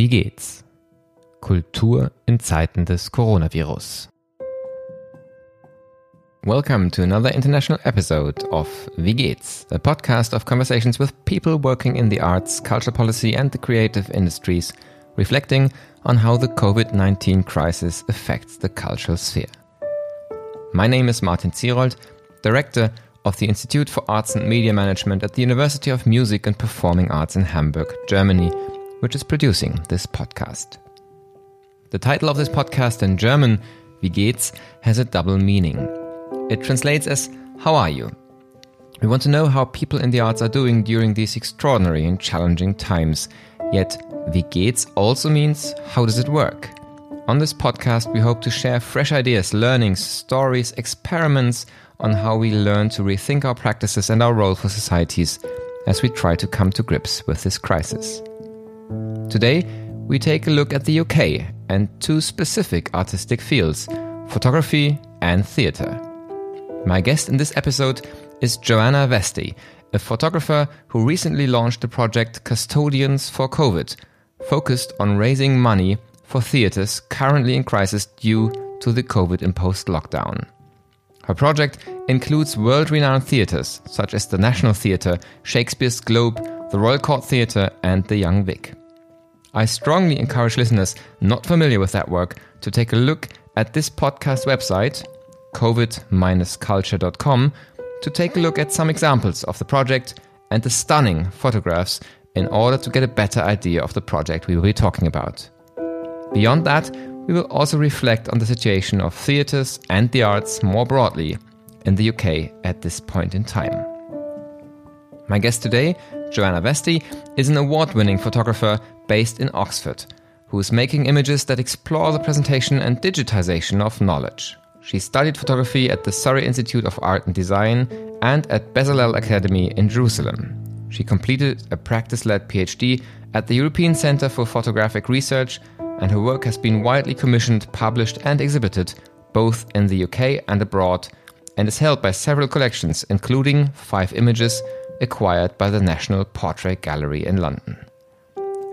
Wie geht's? Kultur in Zeiten des Coronavirus. Welcome to another international episode of Wie geht's, a podcast of conversations with people working in the arts, culture policy, and the creative industries, reflecting on how the COVID 19 crisis affects the cultural sphere. My name is Martin Zierold, Director of the Institute for Arts and Media Management at the University of Music and Performing Arts in Hamburg, Germany, which is producing this podcast. The title of this podcast in German, Wie geht's, has a double meaning. It translates as How are you? We want to know how people in the arts are doing during these extraordinary and challenging times. Yet, Wie geht's also means How does it work? On this podcast, we hope to share fresh ideas, learnings, stories, experiments on how we learn to rethink our practices and our role for societies as we try to come to grips with this crisis. Today, we take a look at the UK and two specific artistic fields photography and theatre. My guest in this episode is Joanna Vestey, a photographer who recently launched the project Custodians for COVID, focused on raising money for theatres currently in crisis due to the COVID imposed lockdown. Her project includes world renowned theatres such as the National Theatre, Shakespeare's Globe, the Royal Court Theatre, and the Young Vic. I strongly encourage listeners not familiar with that work to take a look at this podcast website, covid-culture.com, to take a look at some examples of the project and the stunning photographs in order to get a better idea of the project we will be talking about. Beyond that, we will also reflect on the situation of theatres and the arts more broadly in the UK at this point in time. My guest today, Joanna Vestey, is an award winning photographer based in Oxford who is making images that explore the presentation and digitization of knowledge. She studied photography at the Surrey Institute of Art and Design and at Bezalel Academy in Jerusalem. She completed a practice led PhD at the European Centre for Photographic Research and her work has been widely commissioned, published, and exhibited both in the UK and abroad, and is held by several collections, including five images acquired by the National Portrait Gallery in London.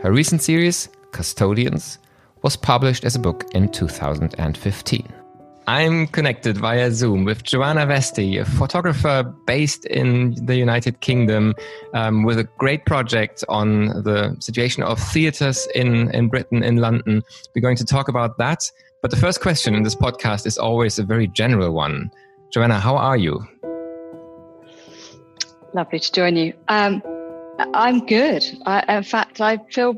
Her recent series, Custodians, was published as a book in 2015. I'm connected via Zoom with Joanna Vestey, a photographer based in the United Kingdom, um, with a great project on the situation of theatres in, in Britain, in London. We're going to talk about that. But the first question in this podcast is always a very general one. Joanna, how are you? Lovely to join you. Um, I'm good. I, in fact, I feel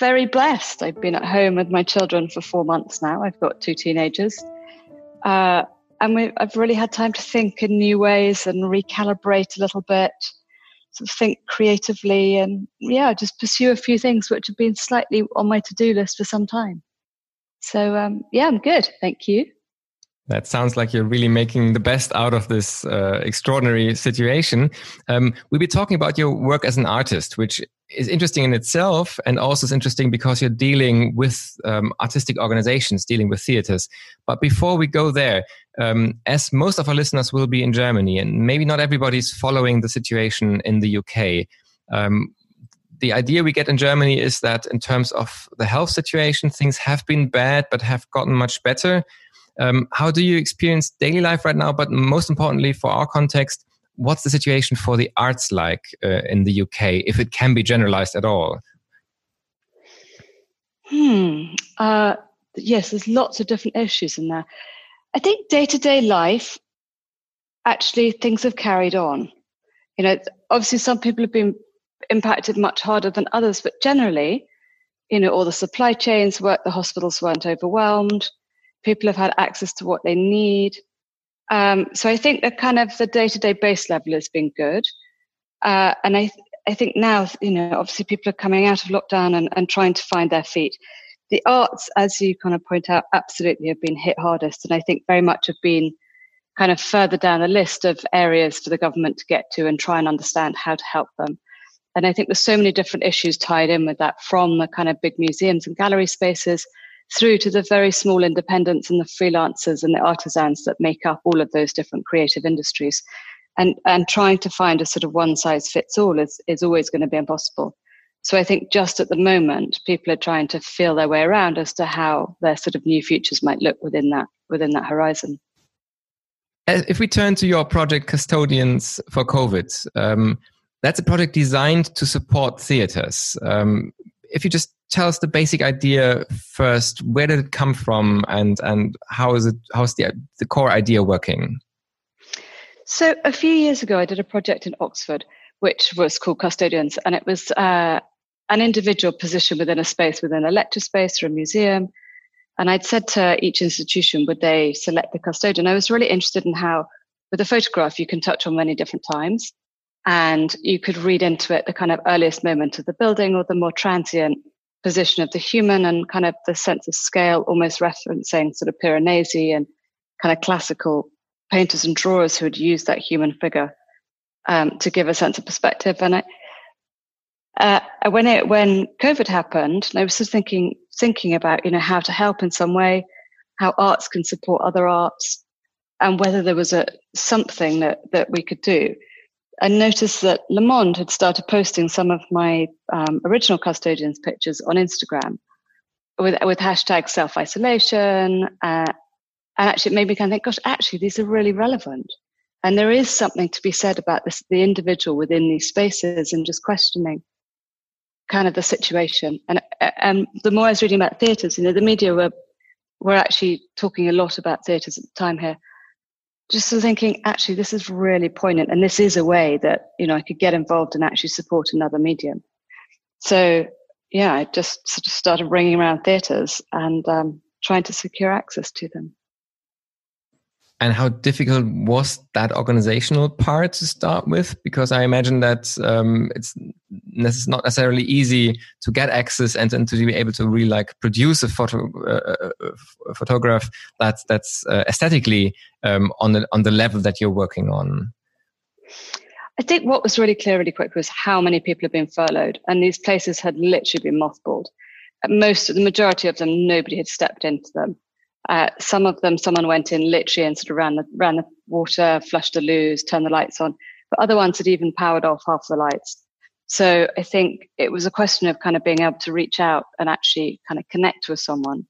very blessed. I've been at home with my children for four months now. I've got two teenagers. Uh, and we, I've really had time to think in new ways and recalibrate a little bit, sort of think creatively, and yeah, just pursue a few things which have been slightly on my to do list for some time. So um, yeah, I'm good. Thank you. That sounds like you're really making the best out of this uh, extraordinary situation. Um, we'll be talking about your work as an artist, which is interesting in itself, and also is interesting because you're dealing with um, artistic organizations, dealing with theaters. But before we go there, um, as most of our listeners will be in Germany, and maybe not everybody's following the situation in the UK. Um, the idea we get in Germany is that in terms of the health situation, things have been bad but have gotten much better. Um, how do you experience daily life right now? But most importantly, for our context, what's the situation for the arts like uh, in the UK, if it can be generalized at all? Hmm. Uh, yes, there's lots of different issues in there. I think day to day life, actually, things have carried on. You know, obviously, some people have been impacted much harder than others, but generally, you know, all the supply chains work, the hospitals weren't overwhelmed people have had access to what they need. Um, so I think that kind of the day to day base level has been good. Uh, and I, th- I think now, you know, obviously people are coming out of lockdown and, and trying to find their feet. The arts, as you kind of point out, absolutely have been hit hardest. And I think very much have been kind of further down the list of areas for the government to get to and try and understand how to help them. And I think there's so many different issues tied in with that from the kind of big museums and gallery spaces through to the very small independents and the freelancers and the artisans that make up all of those different creative industries. And, and trying to find a sort of one size fits all is, is always going to be impossible. So I think just at the moment, people are trying to feel their way around as to how their sort of new futures might look within that within that horizon. If we turn to your project Custodians for COVID, um, that's a project designed to support theaters. Um, if you just tell us the basic idea first, where did it come from, and and how is it? How's the the core idea working? So a few years ago, I did a project in Oxford, which was called Custodians, and it was uh, an individual position within a space, within a lecture space or a museum. And I'd said to each institution, would they select the custodian? I was really interested in how, with a photograph, you can touch on many different times and you could read into it the kind of earliest moment of the building or the more transient position of the human and kind of the sense of scale, almost referencing sort of Piranesi and kind of classical painters and drawers who had used that human figure um, to give a sense of perspective. And I, uh, when it when COVID happened, I was just thinking thinking about you know how to help in some way, how arts can support other arts, and whether there was a something that that we could do. I noticed that Le Monde had started posting some of my um, original custodians pictures on Instagram with with hashtag self isolation, uh, and actually it made me kind of think, gosh, actually these are really relevant, and there is something to be said about this the individual within these spaces and just questioning kind of the situation. And and the more I was reading about theatres, you know, the media were were actually talking a lot about theatres at the time here. Just thinking, actually, this is really poignant, and this is a way that you know I could get involved and actually support another medium. So yeah, I just sort of started ringing around theatres and um, trying to secure access to them. And how difficult was that organizational part to start with? Because I imagine that um, it's not necessarily easy to get access and, and to be able to really like produce a photo uh, uh, photograph that's that's uh, aesthetically um, on the on the level that you're working on. I think what was really clear really quick was how many people have been furloughed, and these places had literally been mothballed. Most, the majority of them, nobody had stepped into them. Uh, some of them, someone went in literally and sort of ran the ran the water, flushed the loos, turned the lights on. But other ones had even powered off half the lights. So I think it was a question of kind of being able to reach out and actually kind of connect with someone,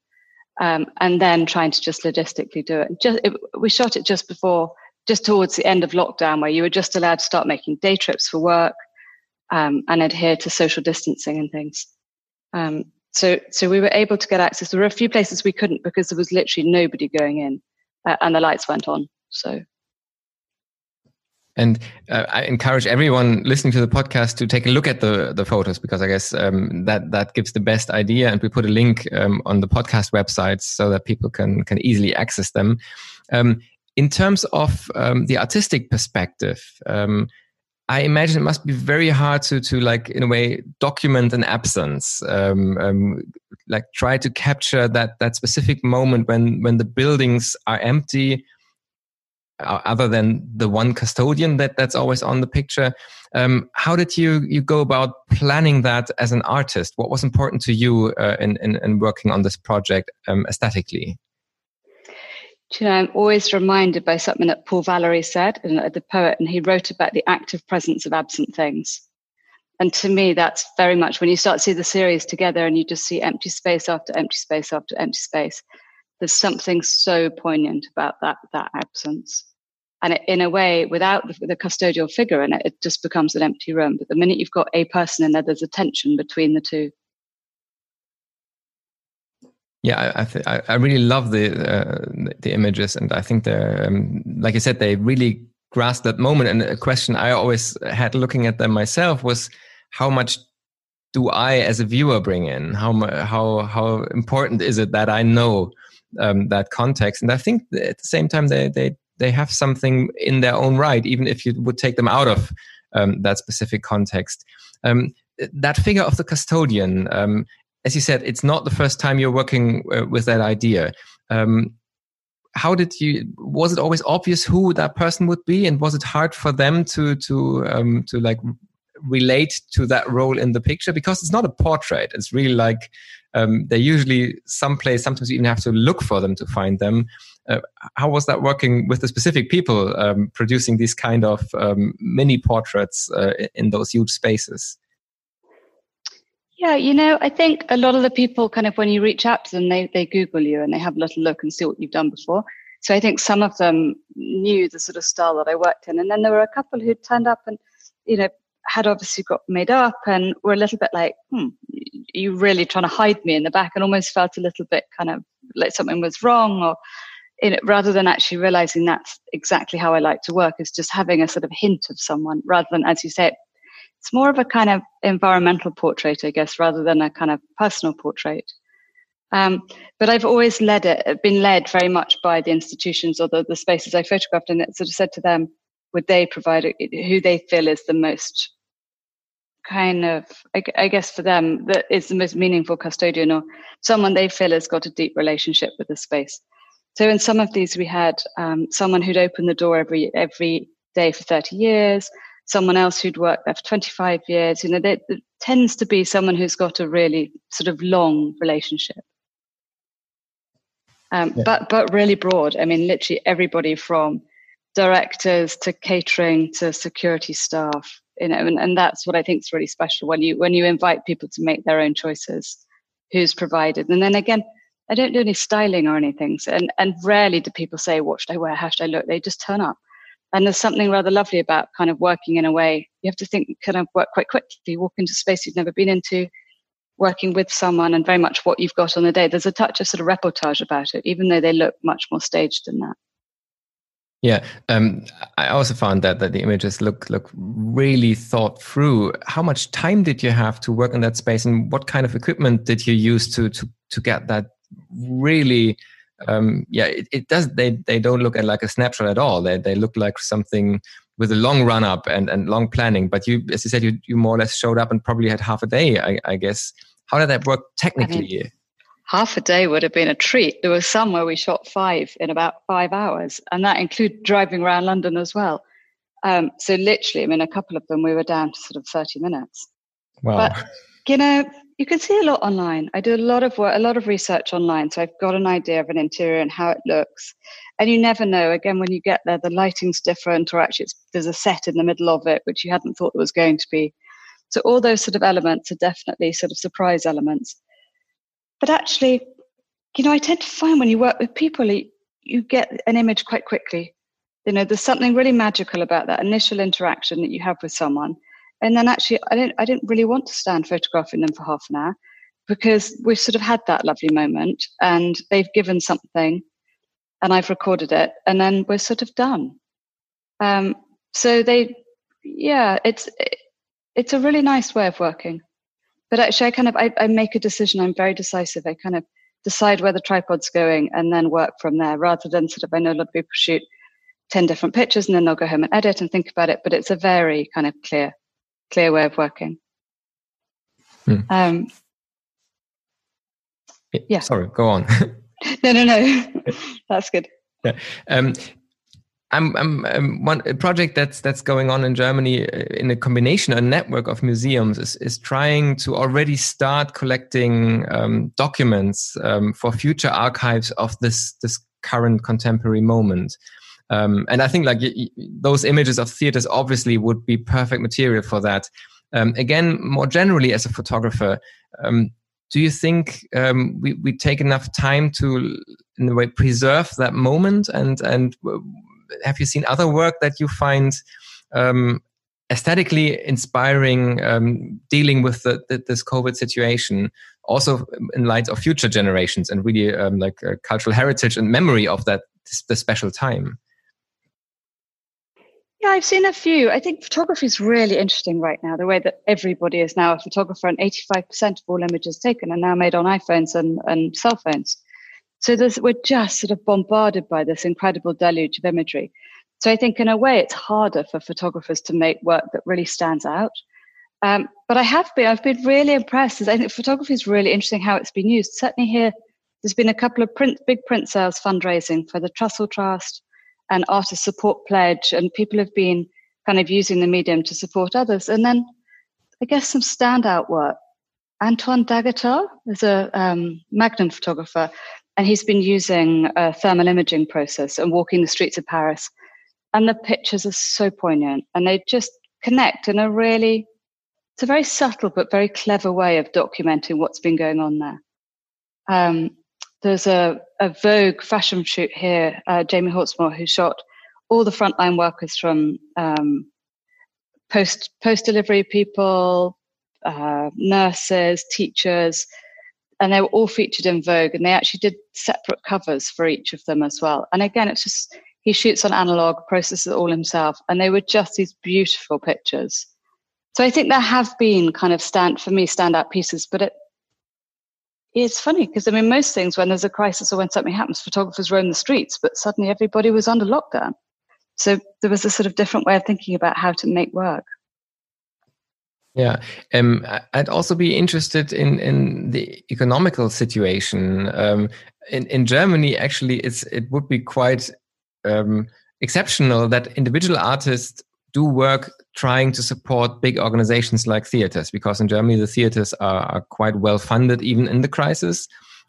um, and then trying to just logistically do it. Just it, we shot it just before, just towards the end of lockdown, where you were just allowed to start making day trips for work um, and adhere to social distancing and things. Um, so, so we were able to get access. There were a few places we couldn't because there was literally nobody going in, uh, and the lights went on. So, and uh, I encourage everyone listening to the podcast to take a look at the the photos because I guess um, that that gives the best idea. And we put a link um, on the podcast website so that people can can easily access them. Um, in terms of um, the artistic perspective, um, I imagine it must be very hard to to like in a way document an absence, um, um, like try to capture that that specific moment when when the buildings are empty, other than the one custodian that that's always on the picture. Um, how did you you go about planning that as an artist? What was important to you uh, in, in, in working on this project um, aesthetically? you know, I'm always reminded by something that Paul Valery said, and uh, the poet, and he wrote about the active presence of absent things. And to me, that's very much when you start to see the series together and you just see empty space after empty space after empty space. There's something so poignant about that that absence. And it, in a way, without the, the custodial figure in it, it just becomes an empty room. But the minute you've got a person in there, there's a tension between the two. Yeah, I th- I really love the uh, the images, and I think they're um, like I said, they really grasp that moment. And a question I always had looking at them myself was, how much do I, as a viewer, bring in? How how how important is it that I know um, that context? And I think at the same time, they they they have something in their own right, even if you would take them out of um, that specific context. Um, that figure of the custodian um, as you said, it's not the first time you're working uh, with that idea. Um, how did you? Was it always obvious who that person would be, and was it hard for them to to um, to like relate to that role in the picture? Because it's not a portrait; it's really like um, they're usually someplace. Sometimes you even have to look for them to find them. Uh, how was that working with the specific people um, producing these kind of um, mini portraits uh, in those huge spaces? Yeah, you know, I think a lot of the people kind of when you reach out to them, they, they Google you and they have a little look and see what you've done before. So I think some of them knew the sort of style that I worked in. And then there were a couple who turned up and, you know, had obviously got made up and were a little bit like, hmm, you really trying to hide me in the back and almost felt a little bit kind of like something was wrong or in rather than actually realizing that's exactly how I like to work is just having a sort of hint of someone rather than, as you say, it's more of a kind of environmental portrait, I guess, rather than a kind of personal portrait. Um, but I've always led it, been led very much by the institutions or the, the spaces I photographed, and it sort of said to them, would they provide who they feel is the most kind of, I, I guess for them, that is the most meaningful custodian or someone they feel has got a deep relationship with the space. So in some of these, we had um, someone who'd opened the door every every day for 30 years, someone else who'd worked there for 25 years. You know, there, there tends to be someone who's got a really sort of long relationship. Um, yeah. But but really broad. I mean, literally everybody from directors to catering to security staff. You know, and, and that's what I think is really special when you when you invite people to make their own choices. Who's provided, and then again, I don't do any styling or anything. So, and and rarely do people say, "What should I wear? How should I look?" They just turn up. And there's something rather lovely about kind of working in a way you have to think, kind of work quite quickly, walk into space you've never been into, working with someone, and very much what you've got on the day. There's a touch of sort of reportage about it, even though they look much more staged than that. Yeah, um, I also found that that the images look look really thought through. How much time did you have to work in that space, and what kind of equipment did you use to to to get that really um, yeah, it, it, does. They they don't look at like a snapshot at all. They they look like something with a long run up and, and long planning. But you, as you said, you you more or less showed up and probably had half a day. I, I guess. How did that work technically? I mean, half a day would have been a treat. There was some where we shot five in about five hours, and that included driving around London as well. Um, so literally, I mean, a couple of them we were down to sort of thirty minutes. Wow. But you know, you can see a lot online. I do a lot of work, a lot of research online, so I've got an idea of an interior and how it looks. And you never know. Again, when you get there, the lighting's different, or actually, there's a set in the middle of it which you hadn't thought there was going to be. So all those sort of elements are definitely sort of surprise elements. But actually, you know, I tend to find when you work with people, you get an image quite quickly. You know, there's something really magical about that initial interaction that you have with someone and then actually, I didn't, I didn't really want to stand photographing them for half an hour because we've sort of had that lovely moment and they've given something and I've recorded it and then we're sort of done. Um, so they, yeah, it's, it's a really nice way of working. But actually, I kind of, I, I make a decision. I'm very decisive. I kind of decide where the tripod's going and then work from there rather than sort of, I know a lot of people shoot 10 different pictures and then they'll go home and edit and think about it. But it's a very kind of clear clear way of working. Hmm. Um, yeah. Sorry, go on. no, no, no. That's good. Yeah. Um, I'm, I'm, I'm, um, one project that's that's going on in Germany uh, in a combination, a network of museums is is trying to already start collecting um, documents um, for future archives of this this current contemporary moment. Um, and I think like those images of theaters obviously would be perfect material for that. Um, again, more generally as a photographer, um, do you think um, we, we take enough time to, in a way, preserve that moment? And and have you seen other work that you find um, aesthetically inspiring, um, dealing with the, the, this COVID situation, also in light of future generations and really like uh, cultural heritage and memory of that the special time? Yeah, I've seen a few. I think photography is really interesting right now. The way that everybody is now a photographer, and 85% of all images taken are now made on iPhones and, and cell phones. So we're just sort of bombarded by this incredible deluge of imagery. So I think, in a way, it's harder for photographers to make work that really stands out. Um, but I have been, I've been really impressed. I think photography is really interesting how it's been used. Certainly here, there's been a couple of print, big print sales fundraising for the Trussell Trust, and artist support pledge, and people have been kind of using the medium to support others. And then I guess some standout work. Antoine d'Agata is a um, Magnum photographer, and he's been using a thermal imaging process and walking the streets of Paris. And the pictures are so poignant, and they just connect in a really it's a very subtle but very clever way of documenting what's been going on there. Um, there's a, a Vogue fashion shoot here, uh, Jamie Hawkesworth, who shot all the frontline workers from um, post post delivery people, uh, nurses, teachers, and they were all featured in Vogue. And they actually did separate covers for each of them as well. And again, it's just he shoots on analog, processes it all himself, and they were just these beautiful pictures. So I think there have been kind of stand for me standout pieces, but it it's funny because I mean most things when there's a crisis or when something happens, photographers roam the streets, but suddenly everybody was under lockdown. So there was a sort of different way of thinking about how to make work. Yeah, um, I'd also be interested in in the economical situation. Um, in in Germany, actually, it's it would be quite um, exceptional that individual artists do work trying to support big organizations like theaters, because in Germany the theaters are, are quite well funded even in the crisis,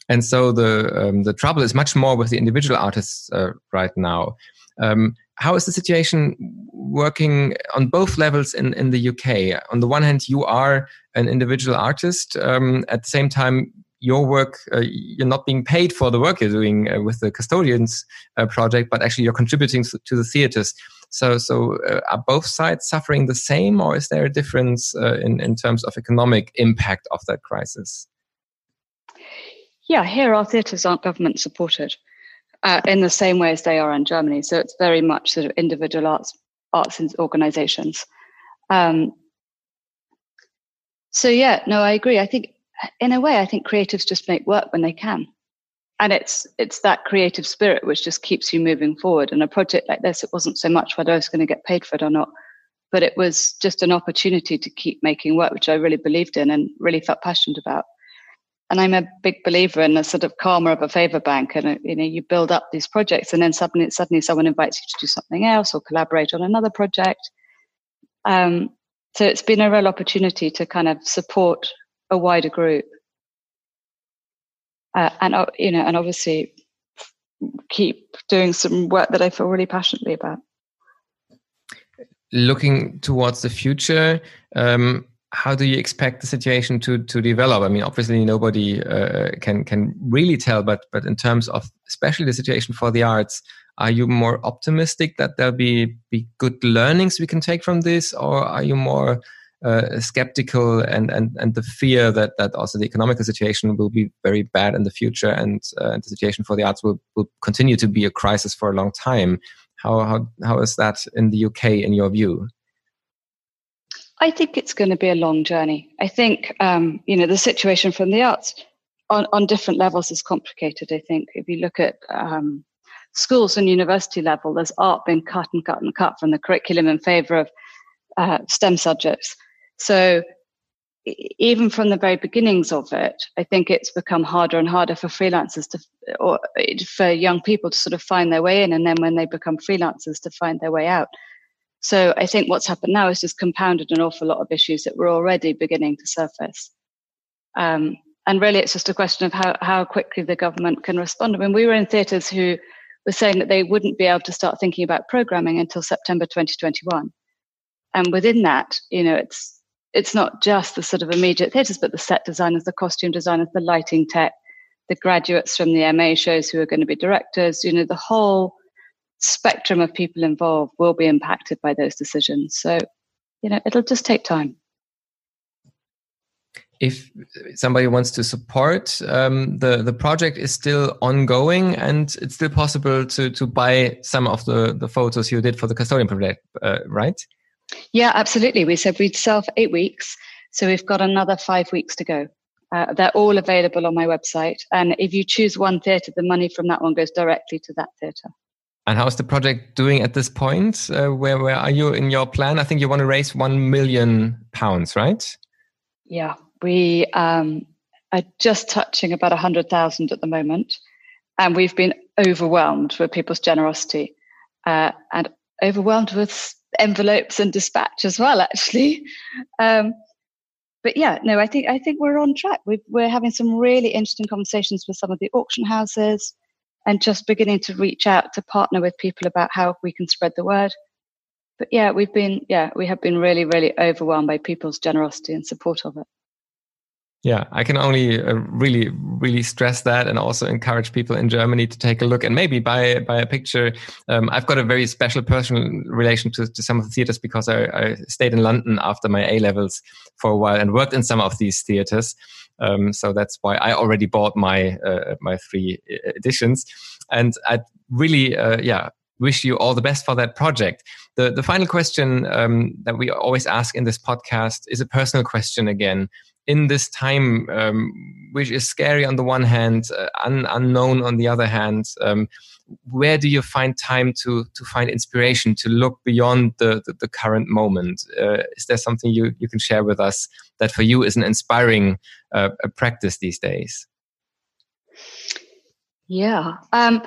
and so the um, the trouble is much more with the individual artists uh, right now. Um, how is the situation working on both levels in, in the UK? On the one hand, you are an individual artist. Um, at the same time, your work, uh, you're not being paid for the work you're doing uh, with the custodians uh, project, but actually you're contributing to the theaters. So, so uh, are both sides suffering the same, or is there a difference uh, in in terms of economic impact of that crisis? Yeah, here our theatres aren't government supported uh, in the same way as they are in Germany. So it's very much sort of individual arts arts organizations. Um, so yeah, no, I agree. I think in a way, I think creatives just make work when they can, and it's it's that creative spirit which just keeps you moving forward. And a project like this, it wasn't so much whether I was going to get paid for it or not, but it was just an opportunity to keep making work, which I really believed in and really felt passionate about and I'm a big believer in the sort of karma of a favor bank. And you know, you build up these projects, and then suddenly, suddenly someone invites you to do something else or collaborate on another project. Um, so it's been a real opportunity to kind of support a wider group, uh, and uh, you know, and obviously keep doing some work that I feel really passionately about. Looking towards the future, um, how do you expect the situation to to develop? I mean, obviously nobody uh, can can really tell, but but in terms of especially the situation for the arts, are you more optimistic that there'll be be good learnings we can take from this, or are you more uh, skeptical and and and the fear that that also the economical situation will be very bad in the future and, uh, the situation for the arts will will continue to be a crisis for a long time? How how how is that in the UK in your view? I think it's going to be a long journey. I think, um, you know, the situation from the arts on, on different levels is complicated. I think if you look at um, schools and university level, there's art being cut and cut and cut from the curriculum in favor of uh, STEM subjects. So even from the very beginnings of it, I think it's become harder and harder for freelancers to, or for young people to sort of find their way in, and then when they become freelancers to find their way out. So I think what's happened now is just compounded an awful lot of issues that were already beginning to surface. Um, and really, it's just a question of how, how quickly the government can respond. I mean, we were in theatres who were saying that they wouldn't be able to start thinking about programming until September 2021. And within that, you know, it's it's not just the sort of immediate theatres, but the set designers, the costume designers, the lighting tech, the graduates from the MA shows who are going to be directors, you know, the whole spectrum of people involved will be impacted by those decisions. So, you know, it'll just take time. If somebody wants to support um, the the project is still ongoing and it's still possible to to buy some of the the photos you did for the custodian project, uh, right? Yeah, absolutely. We said we'd sell for eight weeks, so we've got another five weeks to go. Uh, they're all available on my website, and if you choose one theatre, the money from that one goes directly to that theatre. And how's the project doing at this point? Uh, where where are you in your plan? I think you want to raise one million pounds, right? Yeah, we um, are just touching about a hundred thousand at the moment, and we've been overwhelmed with people's generosity, uh, and overwhelmed with envelopes and dispatch as well. Actually, um, but yeah, no, I think I think we're on track. we are having some really interesting conversations with some of the auction houses and just beginning to reach out to partner with people about how we can spread the word. but yeah, we've been yeah we have been really really overwhelmed by people's generosity and support of it. Yeah, I can only uh, really, really stress that, and also encourage people in Germany to take a look and maybe buy buy a picture. Um, I've got a very special personal relation to, to some of the theaters because I, I stayed in London after my A levels for a while and worked in some of these theaters. Um, so that's why I already bought my uh, my three uh, editions, and I really, uh, yeah, wish you all the best for that project. The the final question um, that we always ask in this podcast is a personal question again in this time, um, which is scary on the one hand, uh, un unknown on the other hand, um, where do you find time to to find inspiration to look beyond the the, the current moment? Uh, is there something you you can share with us that for you is an inspiring uh, practice these days? Yeah, um,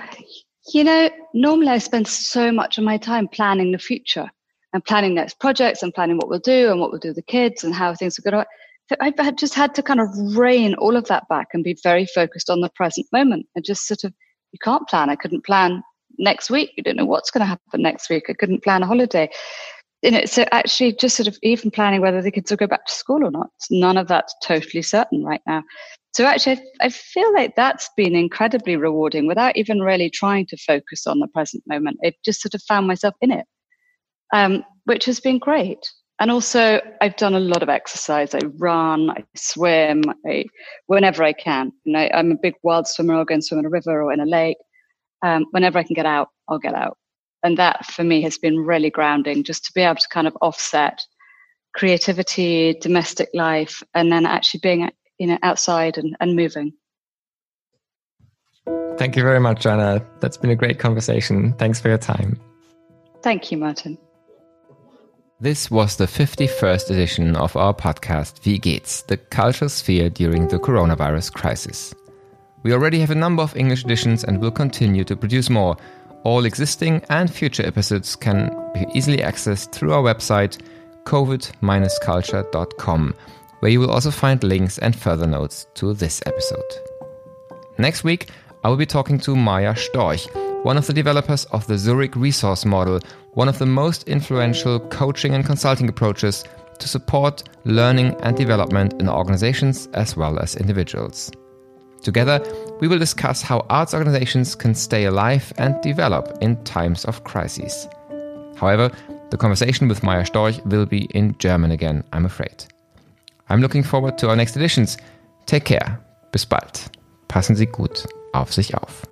you know, normally I spend so much of my time planning the future and planning next projects and planning what we'll do and what we'll do with the kids and how things are going to I've just had to kind of rein all of that back and be very focused on the present moment and just sort of, you can't plan. I couldn't plan next week. You don't know what's going to happen next week. I couldn't plan a holiday. You know, so actually just sort of even planning whether the kids will go back to school or not. None of that's totally certain right now. So actually, I, I feel like that's been incredibly rewarding without even really trying to focus on the present moment. It just sort of found myself in it, um, which has been great. And also, I've done a lot of exercise. I run, I swim, I, whenever I can. And I, am a big wild swimmer. I'll go and swim in a river or in a lake. Um, whenever I can get out, I'll get out. And that for me has been really grounding, just to be able to kind of offset creativity, domestic life, and then actually being you know outside and, and moving. Thank you very much, anna That's been a great conversation. Thanks for your time. Thank you, Martin. This was the 51st edition of our podcast Wie geht's? The cultural sphere during the coronavirus crisis. We already have a number of English editions and will continue to produce more. All existing and future episodes can be easily accessed through our website covid-culture.com, where you will also find links and further notes to this episode. Next week, I will be talking to Maja Storch, one of the developers of the Zurich Resource Model, one of the most influential coaching and consulting approaches to support learning and development in organizations as well as individuals. Together, we will discuss how arts organizations can stay alive and develop in times of crises. However, the conversation with Maja Storch will be in German again, I'm afraid. I'm looking forward to our next editions. Take care. Bis bald. Passen Sie gut auf sich auf.